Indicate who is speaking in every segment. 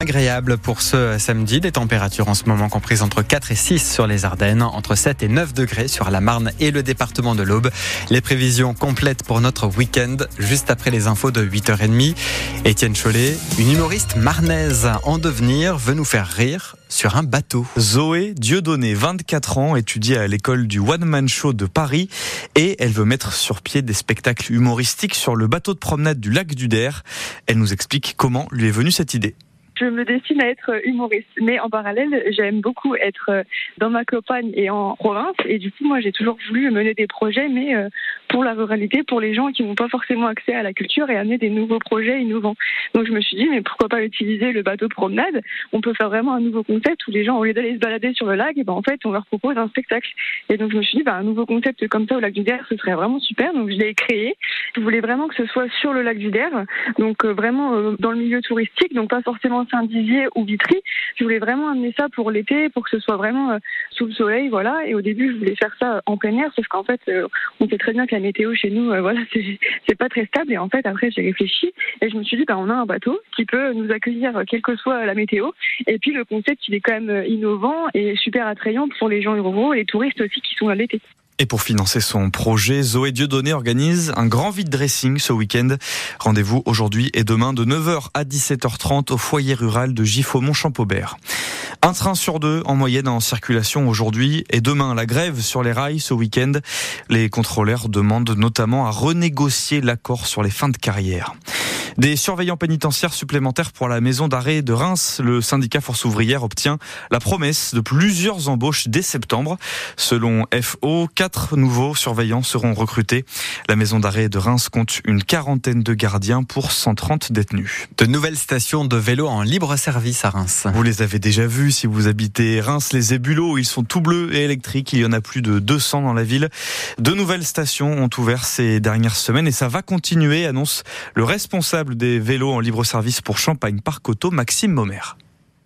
Speaker 1: Agréable pour ce samedi, des températures en ce moment comprises entre 4 et 6 sur les Ardennes, entre 7 et 9 degrés sur la Marne et le département de l'Aube. Les prévisions complètes pour notre week-end, juste après les infos de 8h30. Étienne Chollet, une humoriste marnaise en devenir, veut nous faire rire sur un bateau.
Speaker 2: Zoé Dieudonné, 24 ans, étudie à l'école du One Man Show de Paris et elle veut mettre sur pied des spectacles humoristiques sur le bateau de promenade du lac du Der. Elle nous explique comment lui est venue cette idée
Speaker 3: je me destine à être humoriste. Mais en parallèle, j'aime beaucoup être dans ma campagne et en province. Et du coup, moi, j'ai toujours voulu mener des projets, mais euh, pour la ruralité, pour les gens qui n'ont pas forcément accès à la culture et amener des nouveaux projets innovants. Donc je me suis dit, mais pourquoi pas utiliser le bateau de promenade? On peut faire vraiment un nouveau concept où les gens, au lieu d'aller se balader sur le lac, et ben en fait, on leur propose un spectacle. Et donc je me suis dit, bah, un nouveau concept comme ça au lac du Der, ce serait vraiment super. Donc je l'ai créé. Je voulais vraiment que ce soit sur le lac du Der, donc euh, vraiment euh, dans le milieu touristique, donc pas forcément Saint-Dizier ou Vitry. Je voulais vraiment amener ça pour l'été, pour que ce soit vraiment euh, sous le soleil, voilà. Et au début, je voulais faire ça en plein air, sauf qu'en fait, on sait très bien que la météo chez nous, euh, voilà, c'est pas très stable. Et en fait, après, j'ai réfléchi et je me suis dit, bah, on a un bateau qui peut nous accueillir euh, quelle que soit la météo. Et puis, le concept, il est quand même euh, innovant et super attrayant pour les gens ruraux et les touristes aussi qui sont à l'été.
Speaker 2: Et pour financer son projet, Zoé Dieudonné organise un grand vide dressing ce week-end. Rendez-vous aujourd'hui et demain de 9h à 17h30 au foyer rural de Giffaumont-Champaubert. Un train sur deux en moyenne en circulation aujourd'hui et demain la grève sur les rails ce week-end. Les contrôleurs demandent notamment à renégocier l'accord sur les fins de carrière. Des surveillants pénitentiaires supplémentaires pour la maison d'arrêt de Reims. Le syndicat Force ouvrière obtient la promesse de plusieurs embauches dès septembre. Selon FO, quatre nouveaux surveillants seront recrutés. La maison d'arrêt de Reims compte une quarantaine de gardiens pour 130 détenus.
Speaker 1: De nouvelles stations de vélo en libre service à Reims.
Speaker 2: Vous les avez déjà vues si vous habitez Reims, les ébulots. Ils sont tout bleus et électriques. Il y en a plus de 200 dans la ville. De nouvelles stations ont ouvert ces dernières semaines et ça va continuer, annonce le responsable des vélos en libre service pour Champagne Parc Auto, Maxime Momer.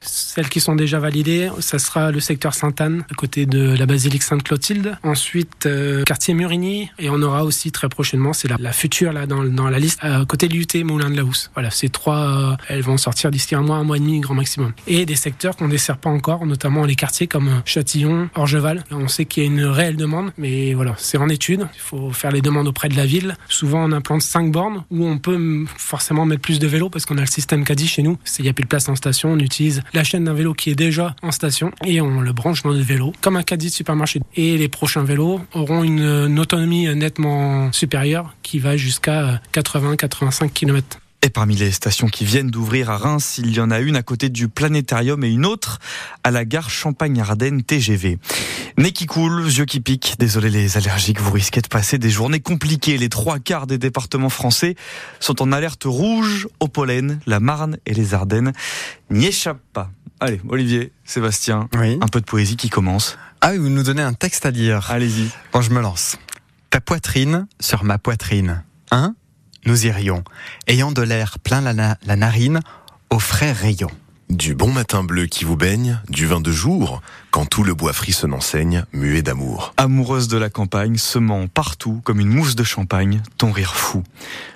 Speaker 4: Celles qui sont déjà validées, ça sera le secteur Sainte-Anne, à côté de la basilique Sainte-Clotilde. Ensuite, euh, quartier Murigny. Et on aura aussi très prochainement, c'est la, future là dans, dans la liste, à côté de l'UT Moulin de la Housse. Voilà, ces trois, euh, elles vont sortir d'ici un mois, un mois et demi, grand maximum. Et des secteurs qu'on ne dessert pas encore, notamment les quartiers comme Châtillon, Orgeval. On sait qu'il y a une réelle demande, mais voilà, c'est en étude. Il faut faire les demandes auprès de la ville. Souvent, on implante cinq bornes où on peut forcément mettre plus de vélos parce qu'on a le système Caddy chez nous. Il n'y a plus de place en station, on utilise la chaîne d'un vélo qui est déjà en station et on le branche dans le vélo comme un caddie de supermarché. Et les prochains vélos auront une, autonomie nettement supérieure qui va jusqu'à 80-85 km.
Speaker 2: Et parmi les stations qui viennent d'ouvrir à Reims, il y en a une à côté du planétarium et une autre à la gare Champagne-Ardenne TGV. Nez qui coule, yeux qui piquent. Désolé les allergiques, vous risquez de passer des journées compliquées. Les trois quarts des départements français sont en alerte rouge au pollen. La Marne et les Ardennes n'y échappent pas. Allez, Olivier, Sébastien, un peu de poésie qui commence.
Speaker 1: Ah oui, vous nous donnez un texte à lire.
Speaker 2: Allez-y.
Speaker 1: Bon, je me lance. Ta poitrine sur ma poitrine. Hein? Nous irions, ayant de l'air plein la, la narine, au frais rayon.
Speaker 5: Du bon matin bleu qui vous baigne, du vin de jour, quand tout le bois frissonnant saigne, muet d'amour.
Speaker 2: Amoureuse de la campagne, semant partout comme une mousse de champagne, ton rire fou.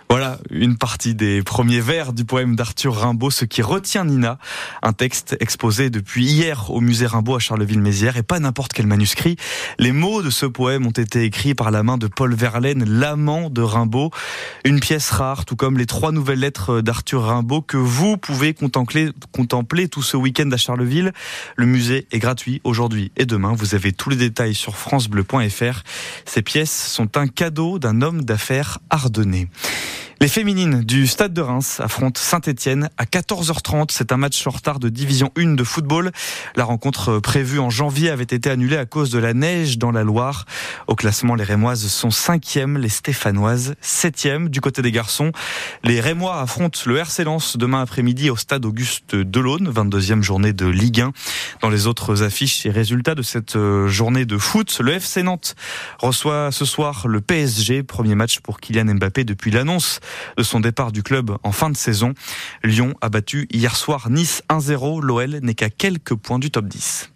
Speaker 2: Voilà une partie des premiers vers du poème d'Arthur Rimbaud, ce qui retient Nina, un texte exposé depuis hier au musée Rimbaud à Charleville-Mézières et pas n'importe quel manuscrit. Les mots de ce poème ont été écrits par la main de Paul Verlaine, l'amant de Rimbaud, une pièce rare, tout comme les trois nouvelles lettres d'Arthur Rimbaud que vous pouvez contempler, tout ce week-end à Charleville. Le musée est gratuit aujourd'hui et demain. Vous avez tous les détails sur francebleu.fr. Ces pièces sont un cadeau d'un homme d'affaires ardennais. Les féminines du Stade de Reims affrontent Saint-Etienne à 14h30. C'est un match en retard de Division 1 de football. La rencontre prévue en janvier avait été annulée à cause de la neige dans la Loire. Au classement, les Rémoises sont 5e, les Stéphanoises 7e. Du côté des garçons, les Rémois affrontent le RC Lens demain après-midi au Stade Auguste Delaune, 22e journée de Ligue 1. Dans les autres affiches et résultats de cette euh, journée de foot, le FC Nantes reçoit ce soir le PSG, premier match pour Kylian Mbappé depuis l'annonce de son départ du club en fin de saison. Lyon a battu hier soir Nice 1-0. L'OL n'est qu'à quelques points du top 10.